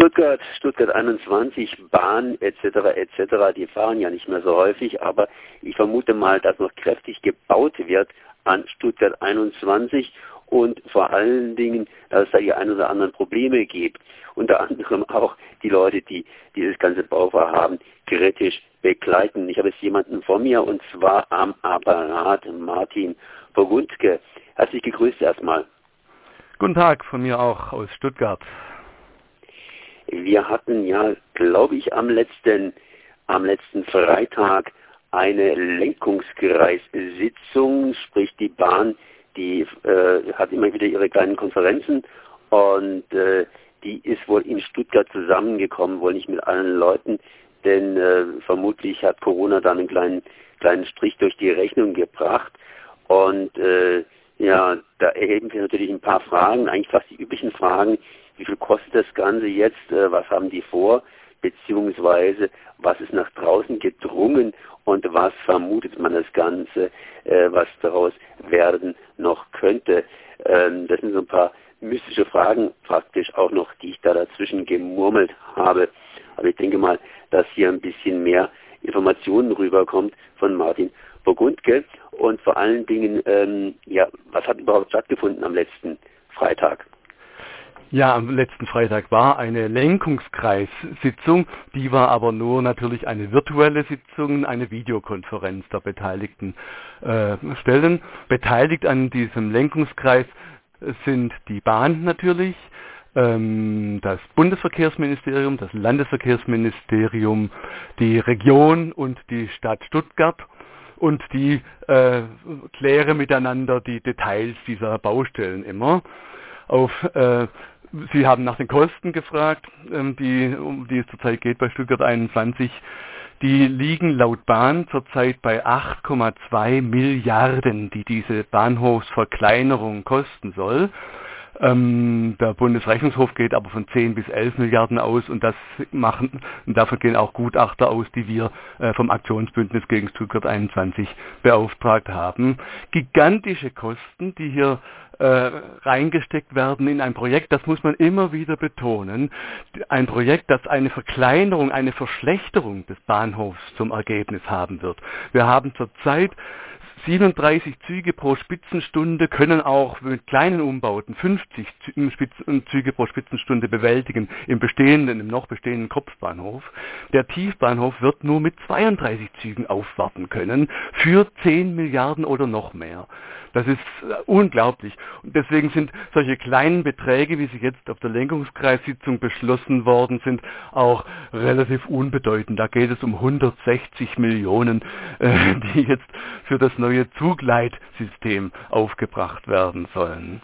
Stuttgart, Stuttgart 21, Bahn etc. etc. Die fahren ja nicht mehr so häufig, aber ich vermute mal, dass noch kräftig gebaut wird an Stuttgart 21 und vor allen Dingen, dass es da die ein oder anderen Probleme gibt. Unter anderem auch die Leute, die dieses ganze Bauvorhaben kritisch begleiten. Ich habe jetzt jemanden vor mir und zwar am Apparat Martin Burgundke. Herzlich gegrüßt erstmal. Guten Tag von mir auch aus Stuttgart. Wir hatten ja, glaube ich, am letzten, am letzten Freitag eine Lenkungskreissitzung, sprich die Bahn, die äh, hat immer wieder ihre kleinen Konferenzen und äh, die ist wohl in Stuttgart zusammengekommen, wohl nicht mit allen Leuten, denn äh, vermutlich hat Corona da einen kleinen, kleinen Strich durch die Rechnung gebracht und äh, ja, da erheben wir natürlich ein paar Fragen, eigentlich fast die üblichen Fragen. Wie viel kostet das Ganze jetzt? Äh, was haben die vor? Beziehungsweise, was ist nach draußen gedrungen und was vermutet man das Ganze, äh, was daraus werden noch könnte? Ähm, das sind so ein paar mystische Fragen praktisch auch noch, die ich da dazwischen gemurmelt habe. Aber ich denke mal, dass hier ein bisschen mehr Informationen rüberkommt von Martin Burgundke und vor allen Dingen, ähm, ja, was hat überhaupt stattgefunden am letzten Freitag? Ja, am letzten Freitag war eine Lenkungskreissitzung, die war aber nur natürlich eine virtuelle Sitzung, eine Videokonferenz der beteiligten äh, Stellen. Beteiligt an diesem Lenkungskreis sind die Bahn natürlich, ähm, das Bundesverkehrsministerium, das Landesverkehrsministerium, die Region und die Stadt Stuttgart und die äh, kläre miteinander die Details dieser Baustellen immer. Auf, äh, Sie haben nach den Kosten gefragt, ähm, die, um die es zurzeit geht bei Stuttgart 21. Die liegen laut Bahn zurzeit bei 8,2 Milliarden, die diese Bahnhofsverkleinerung kosten soll. Ähm, der Bundesrechnungshof geht aber von 10 bis 11 Milliarden aus und das machen, und davon gehen auch Gutachter aus, die wir äh, vom Aktionsbündnis gegen Stuttgart 21 beauftragt haben. Gigantische Kosten, die hier äh, reingesteckt werden in ein Projekt, das muss man immer wieder betonen, ein Projekt, das eine Verkleinerung, eine Verschlechterung des Bahnhofs zum Ergebnis haben wird. Wir haben zurzeit 37 Züge pro Spitzenstunde können auch mit kleinen Umbauten 50 Züge pro Spitzenstunde bewältigen im bestehenden, im noch bestehenden Kopfbahnhof. Der Tiefbahnhof wird nur mit 32 Zügen aufwarten können für 10 Milliarden oder noch mehr. Das ist äh, unglaublich. Und deswegen sind solche kleinen Beträge, wie sie jetzt auf der Lenkungskreissitzung beschlossen worden sind, auch relativ unbedeutend. Da geht es um 160 Millionen, äh, die jetzt für das neue Zugleitsystem aufgebracht werden sollen.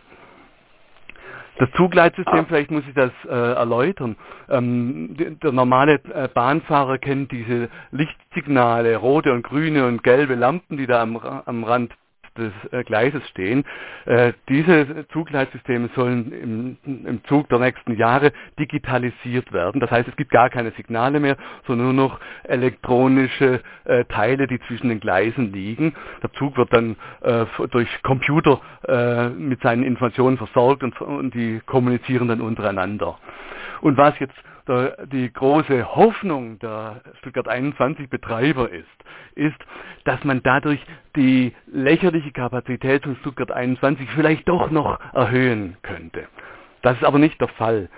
Das Zugleitsystem, ah. vielleicht muss ich das äh, erläutern. Ähm, der normale äh, Bahnfahrer kennt diese Lichtsignale, rote und grüne und gelbe Lampen, die da am, am Rand des äh, Gleises stehen. Äh, diese Zugleitsysteme sollen im, im, Zug der nächsten Jahre digitalisiert werden. Das heißt, es gibt gar keine Signale mehr, sondern nur noch elektronische äh, Teile, die zwischen den Gleisen liegen. Der Zug wird dann äh, durch Computer äh, mit seinen Informationen versorgt und, und die kommunizieren dann untereinander. Und was jetzt der, die große Hoffnung der Stuttgart 21 Betreiber ist, ist, dass man dadurch die lächerliche Kapazität von Stuttgart 21 vielleicht doch noch erhöhen könnte. Das ist aber nicht der Fall.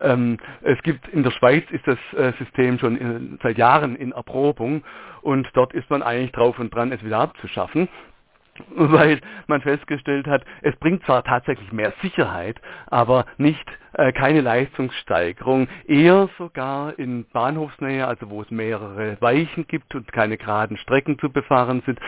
Ähm, es gibt in der Schweiz ist das äh, System schon in, äh, seit Jahren in Erprobung und dort ist man eigentlich drauf und dran, es wieder abzuschaffen weil man festgestellt hat, es bringt zwar tatsächlich mehr Sicherheit, aber nicht äh, keine Leistungssteigerung, eher sogar in Bahnhofsnähe, also wo es mehrere Weichen gibt und keine geraden Strecken zu befahren sind,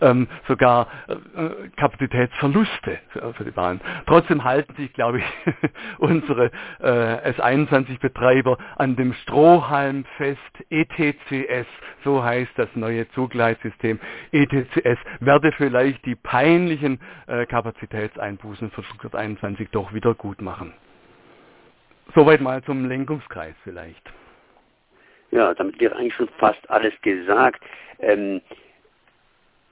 ähm, sogar äh, Kapazitätsverluste für, für, die Bahn. Trotzdem halten sich, glaube ich, unsere äh, S21-Betreiber an dem Strohhalm fest, ETCS, so heißt das neue Zugleitsystem. ETCS werde vielleicht die peinlichen äh, Kapazitätseinbußen für Stuttgart 21 doch wieder gut machen. Soweit mal zum Lenkungskreis vielleicht. Ja, damit wäre eigentlich schon fast alles gesagt. Ähm,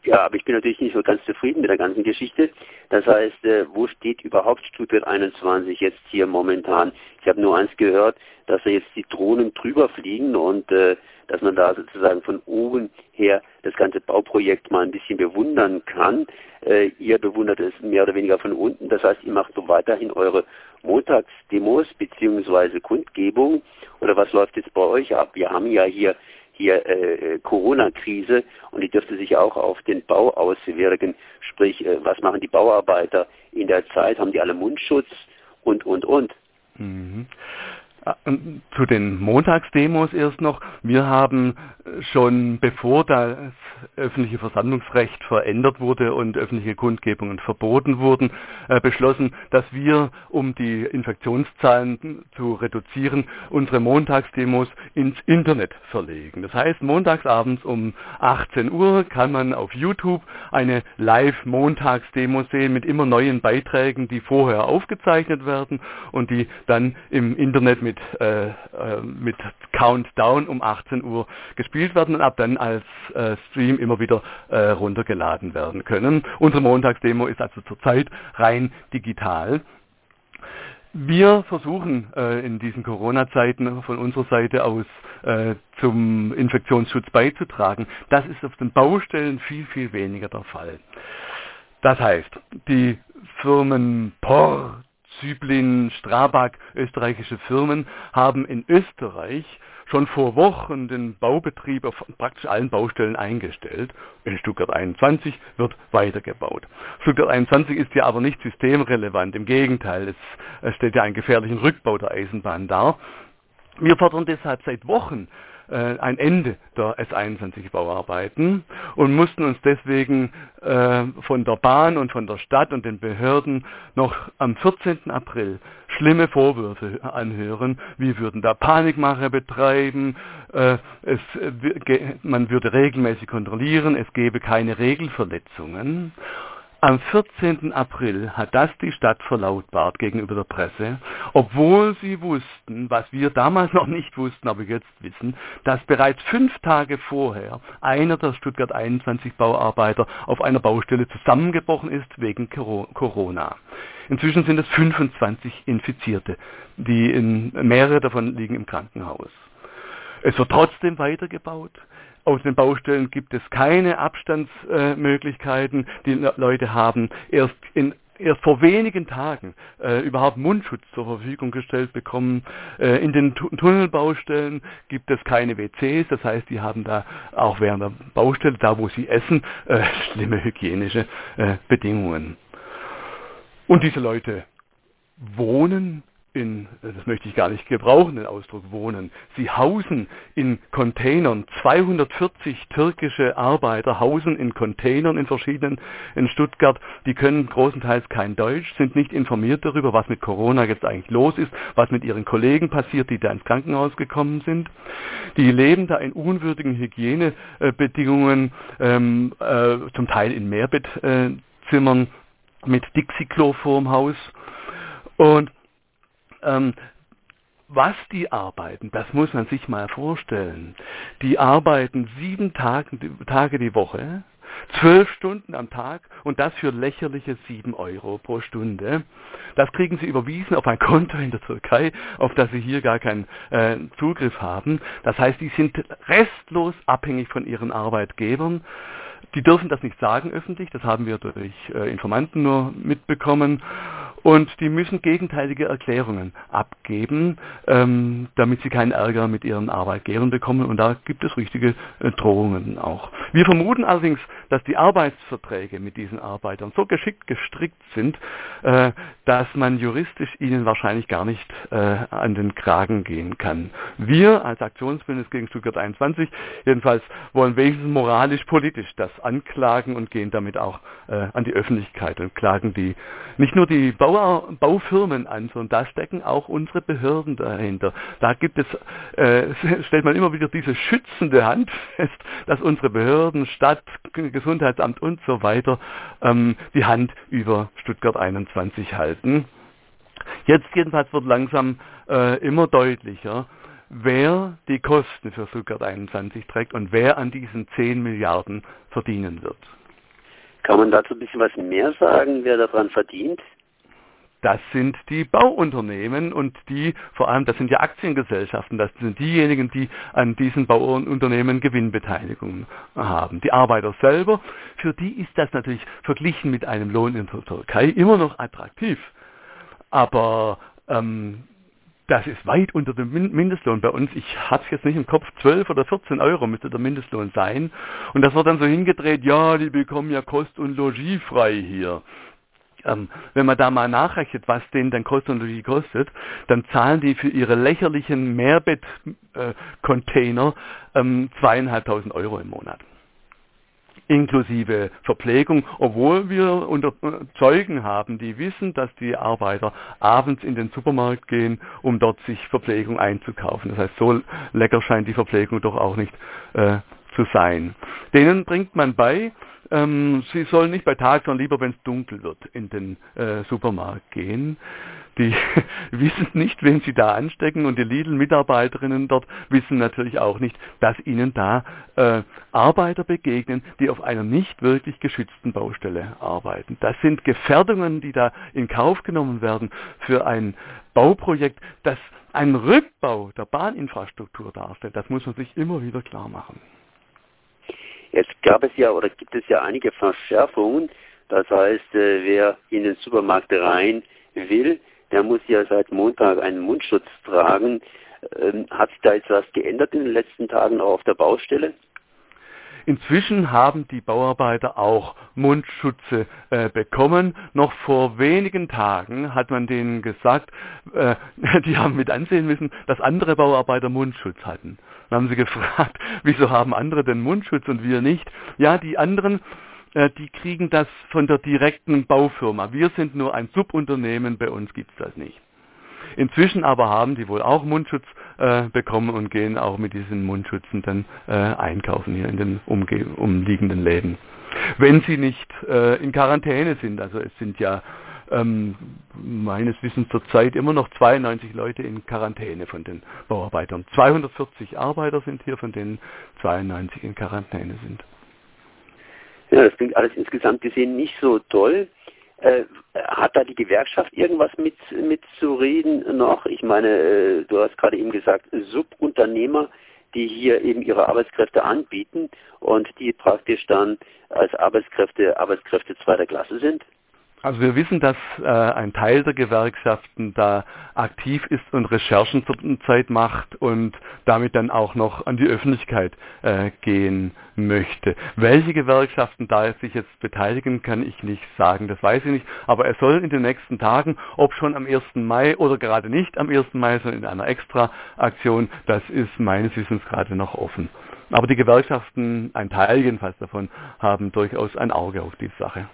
Ja, aber ich bin natürlich nicht so ganz zufrieden mit der ganzen Geschichte. Das heißt, äh, wo steht überhaupt Stuttgart 21 jetzt hier momentan? Ich habe nur eins gehört, dass da jetzt die Drohnen drüber fliegen und äh, dass man da sozusagen von oben her das ganze Bauprojekt mal ein bisschen bewundern kann. Äh, ihr bewundert es mehr oder weniger von unten. Das heißt, ihr macht so weiterhin eure Montagsdemos beziehungsweise Kundgebung. Oder was läuft jetzt bei euch ab? Wir haben ja hier hier äh, Corona-Krise und die dürfte sich auch auf den Bau auswirken. Sprich, äh, was machen die Bauarbeiter in der Zeit? Haben die alle Mundschutz und, und, und? Mhm. Ah, zu den Montagsdemos erst noch. Wir haben schon bevor das öffentliche Versammlungsrecht verändert wurde und öffentliche Kundgebungen verboten wurden, äh, beschlossen, dass wir, um die Infektionszahlen zu reduzieren, unsere Montagsdemos ins Internet verlegen. Das heißt, montagsabends um 18 Uhr kann man auf YouTube eine Live-Montagsdemo sehen mit immer neuen Beiträgen, die vorher aufgezeichnet werden und die dann im Internet mit, äh, äh mit Countdown um 18 Uhr gespielt gespielt werden und ab dann als äh, Stream immer wieder äh, runtergeladen werden können. Unsere Montagsdemo ist also zurzeit rein digital. Wir versuchen äh, in diesen Corona-Zeiten von unserer Seite aus äh, zum Infektionsschutz beizutragen. Das ist auf den Baustellen viel, viel weniger der Fall. Das heißt, die Firmen POR, Zyblin, Strabag, österreichische Firmen, haben in Österreich schon vor Wochen den Baubetrieb auf praktisch allen Baustellen eingestellt. In Stuttgart 21 wird weitergebaut. Stuttgart 21 ist ja aber nicht systemrelevant. Im Gegenteil, es steht ja einen gefährlichen Rückbau der Eisenbahn dar. Wir fordern deshalb seit Wochen äh, ein Ende der S21-Bauarbeiten und mussten uns deswegen äh, von der Bahn und von der Stadt und den Behörden noch am 14. April schlimme Vorwürfe anhören. Wir würden da Panikmache betreiben, äh, es, man würde regelmäßig kontrollieren, es gäbe keine Regelverletzungen. Am 14. April hat das die Stadt verlautbart gegenüber der Presse, obwohl sie wussten, was wir damals noch nicht wussten, aber jetzt wissen, dass bereits fünf Tage vorher einer der Stuttgart 21 Bauarbeiter auf einer Baustelle zusammengebrochen ist wegen Corona. Inzwischen sind es 25 Infizierte, die in, mehrere davon liegen im Krankenhaus. Es wird trotzdem weitergebaut. Aus den Baustellen gibt es keine Abstandsmöglichkeiten. die Leute haben erst in erst vor wenigen Tagen äh, überhaupt Mundschutz zur Verfügung gestellt bekommen. Äh, in den tu Tunnelbaustellen gibt es keine WCs, das heißt, die haben da auch während der Baustelle, da wo sie essen, äh, schlimme hygienische äh, Bedingungen. Und diese Leute wohnen in, das möchte ich gar nicht gebrauchen, den Ausdruck wohnen. Sie hausen in Containern. 240 türkische Arbeiter hausen in Containern in verschiedenen, in Stuttgart. Die können großenteils kein Deutsch, sind nicht informiert darüber, was mit Corona jetzt eigentlich los ist, was mit ihren Kollegen passiert, die da ins Krankenhaus gekommen sind. Die leben da in unwürdigen Hygienebedingungen, ähm, äh, zum Teil in Mehrbettzimmern mit Dixie-Klo vorm Haus. Und ähm, was die arbeiten, das muss man sich mal vorstellen. Die arbeiten sieben Tage, Tage die Woche, zwölf Stunden am Tag und das für lächerliche sieben Euro pro Stunde. Das kriegen sie überwiesen auf ein Konto in der Türkei, auf das sie hier gar keinen äh, Zugriff haben. Das heißt, die sind restlos abhängig von ihren Arbeitgebern. Die dürfen das nicht sagen öffentlich, das haben wir durch äh, Informanten nur mitbekommen. Und die müssen gegenteilige Erklärungen abgeben, ähm, damit sie keinen Ärger mit ihren Arbeitgebern bekommen. Und da gibt es richtige äh, Drohungen auch. Wir vermuten allerdings, dass die Arbeitsverträge mit diesen Arbeitern so geschickt gestrickt sind, äh, dass man juristisch ihnen wahrscheinlich gar nicht äh, an den Kragen gehen kann. Wir als Aktionsbündnis gegen Stuttgart 21 jedenfalls wollen wenigstens moralisch-politisch das anklagen und gehen damit auch äh, an die Öffentlichkeit und klagen die nicht nur die Bau Bauer, Baufirmen an, sondern da stecken auch unsere Behörden dahinter. Da gibt es, äh, stellt man immer wieder diese schützende Hand fest, dass unsere Behörden, Stadt, Gesundheitsamt und so weiter ähm, die Hand über Stuttgart 21 halten. Jetzt jedenfalls wird langsam äh, immer deutlicher, wer die Kosten für Stuttgart 21 trägt und wer an diesen 10 Milliarden verdienen wird. Kann man dazu ein bisschen was mehr sagen, wer daran verdient? Das sind die Bauunternehmen und die, vor allem, das sind ja Aktiengesellschaften, das sind diejenigen, die an diesen Bauunternehmen Gewinnbeteiligungen haben. Die Arbeiter selber, für die ist das natürlich verglichen mit einem Lohn in der Türkei immer noch attraktiv. Aber ähm, das ist weit unter dem Mindestlohn bei uns. Ich habe es jetzt nicht im Kopf, 12 oder 14 Euro müsste der Mindestlohn sein. Und das wird dann so hingedreht, ja, die bekommen ja Kost und Logis frei hier. Ähm, wenn man da mal nachrechnet, was denen dann Kost und Logis kostet, dann zahlen die für ihre lächerlichen Mehrbettcontainer äh, ähm, zweieinhalbtausend Euro im Monat inklusive Verpflegung, obwohl wir unter äh, Zeugen haben, die wissen, dass die Arbeiter abends in den Supermarkt gehen, um dort sich Verpflegung einzukaufen. Das heißt, so lecker scheint die Verpflegung doch auch nicht äh, zu sein. Denen bringt man bei, ähm, sie sollen nicht bei Tag, sondern lieber, wenn es dunkel wird, in den äh, Supermarkt gehen. Die wissen nicht, wen sie da anstecken und die Lidl-Mitarbeiterinnen dort wissen natürlich auch nicht, dass ihnen da äh, Arbeiter begegnen, die auf einer nicht wirklich geschützten Baustelle arbeiten. Das sind Gefährdungen, die da in Kauf genommen werden für ein Bauprojekt, das einen Rückbau der Bahninfrastruktur darstellt. Das muss man sich immer wieder klar machen. Jetzt gab es ja oder gibt es ja einige Verschärfungen. Das heißt, äh, wer in den Supermarkt rein will, der muss ja seit Montag einen Mundschutz tragen. Ähm, hat sich da jetzt was geändert in den letzten Tagen auch auf der Baustelle? Inzwischen haben die Bauarbeiter auch Mundschutze äh, bekommen. Noch vor wenigen Tagen hat man denen gesagt, äh, die haben mit ansehen müssen, dass andere Bauarbeiter Mundschutz hatten. Dann haben sie gefragt, wieso haben andere denn Mundschutz und wir nicht? Ja, die anderen, äh, die kriegen das von der direkten Baufirma. Wir sind nur ein Subunternehmen, bei uns gibt's das nicht. Inzwischen aber haben die wohl auch Mundschutz äh, bekommen und gehen auch mit diesen Mundschützen dann äh, einkaufen hier in den umge umliegenden Läden. Wenn sie nicht äh, in Quarantäne sind, also es sind ja ähm, meines Wissens zurzeit immer noch 92 Leute in Quarantäne von den Bauarbeitern. 240 Arbeiter sind hier, von denen 92 in Quarantäne sind. Ja, das klingt alles insgesamt gesehen nicht so toll. Äh, hat da die Gewerkschaft irgendwas mit mitzureden noch? Ich meine, äh, du hast gerade eben gesagt, Subunternehmer, die hier eben ihre Arbeitskräfte anbieten und die praktisch dann als Arbeitskräfte Arbeitskräfte zweiter Klasse sind? Also wir wissen, dass äh, ein Teil der Gewerkschaften da aktiv ist und Recherchen zur Zeit macht und damit dann auch noch an die Öffentlichkeit äh, gehen möchte. Welche Gewerkschaften da sich jetzt beteiligen, kann ich nicht sagen, das weiß ich nicht. Aber er soll in den nächsten Tagen, ob schon am 1. Mai oder gerade nicht am 1. Mai, sondern in einer Extra-Aktion, das ist meines Wissens gerade noch offen. Aber die Gewerkschaften, ein Teil jedenfalls davon, haben durchaus ein Auge auf die Sache.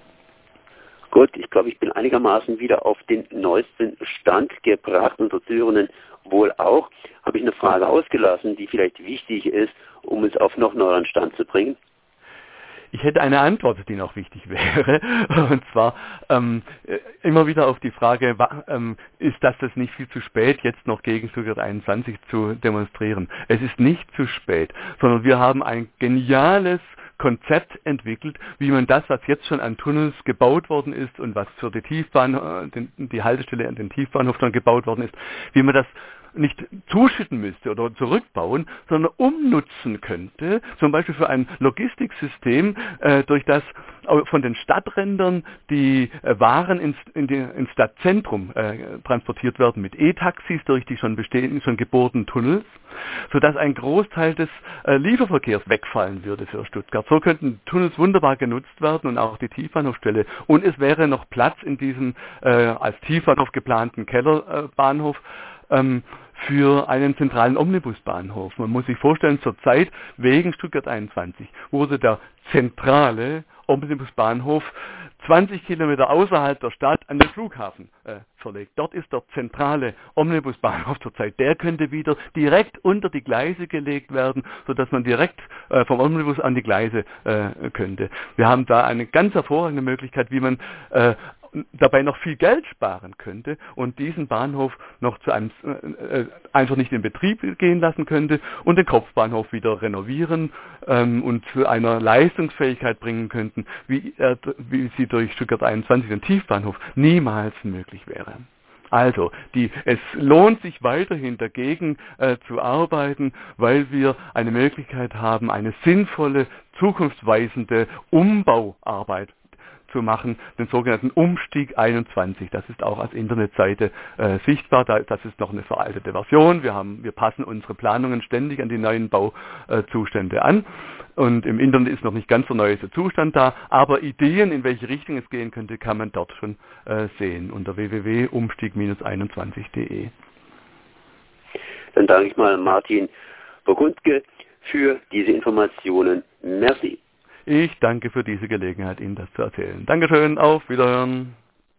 Gut, ich glaube, ich bin einigermaßen wieder auf den neuesten Stand gebracht und der Zuhörenden wohl auch. Habe ich eine Frage ausgelassen, die vielleicht wichtig ist, um es auf noch neueren Stand zu bringen? Ich hätte eine Antwort, die noch wichtig wäre. Und zwar ähm, äh, immer wieder auf die Frage, ähm, ist das das nicht viel zu spät, jetzt noch gegen Stuttgart 21 zu demonstrieren? Es ist nicht zu spät, sondern wir haben ein geniales Konzept entwickelt, wie man das, was jetzt schon an Tunnels gebaut worden ist und was für die Tiefbahn, äh, die Haltestelle an den Tiefbahnhof dann gebaut worden ist, wie man das nicht zuschütten müsste oder zurückbauen, sondern umnutzen könnte, zum Beispiel für ein Logistiksystem, äh, durch das von den Stadträndern die äh, Waren ins, in die, ins Stadtzentrum äh, transportiert werden mit E-Taxis durch die schon bestehenden, schon gebohrten Tunnels, sodass ein Großteil des äh, Lieferverkehrs wegfallen würde für Stuttgart. So könnten Tunnels wunderbar genutzt werden und auch die Tiefbahnhofstelle. Und es wäre noch Platz in diesem äh, als Tiefbahnhof geplanten Kellerbahnhof ähm, für einen zentralen Omnibusbahnhof. Man muss sich vorstellen, zurzeit wegen Stuttgart 21 wurde der zentrale Omnibusbahnhof 20 Kilometer außerhalb der Stadt an den Flughafen äh, verlegt. Dort ist der zentrale Omnibusbahnhof zurzeit. Der könnte wieder direkt unter die Gleise gelegt werden, sodass man direkt äh, vom Omnibus an die Gleise äh, könnte. Wir haben da eine ganz hervorragende Möglichkeit, wie man äh, dabei noch viel Geld sparen könnte und diesen Bahnhof noch zu einem äh, äh, einfach nicht in Betrieb gehen lassen könnte und den Kopfbahnhof wieder renovieren ähm, und zu einer Leistungsfähigkeit bringen könnten, wie, äh, wie sie durch Stuttgart 21 den Tiefbahnhof niemals möglich wäre. Also, die, es lohnt sich weiterhin dagegen äh, zu arbeiten, weil wir eine Möglichkeit haben, eine sinnvolle, zukunftsweisende Umbauarbeit zu machen, den sogenannten Umstieg 21. Das ist auch als Internetseite äh, sichtbar. Da, das ist noch eine veraltete Version. Wir, haben, wir passen unsere Planungen ständig an die neuen Bauzustände an. Und im Internet ist noch nicht ganz der neueste Zustand da, aber Ideen, in welche Richtung es gehen könnte, kann man dort schon äh, sehen unter www.umstieg-21.de. Dann danke ich mal Martin Burgundke für diese Informationen. Merci. Ich danke für diese Gelegenheit, Ihnen das zu erzählen. Dankeschön, auf Wiederhören.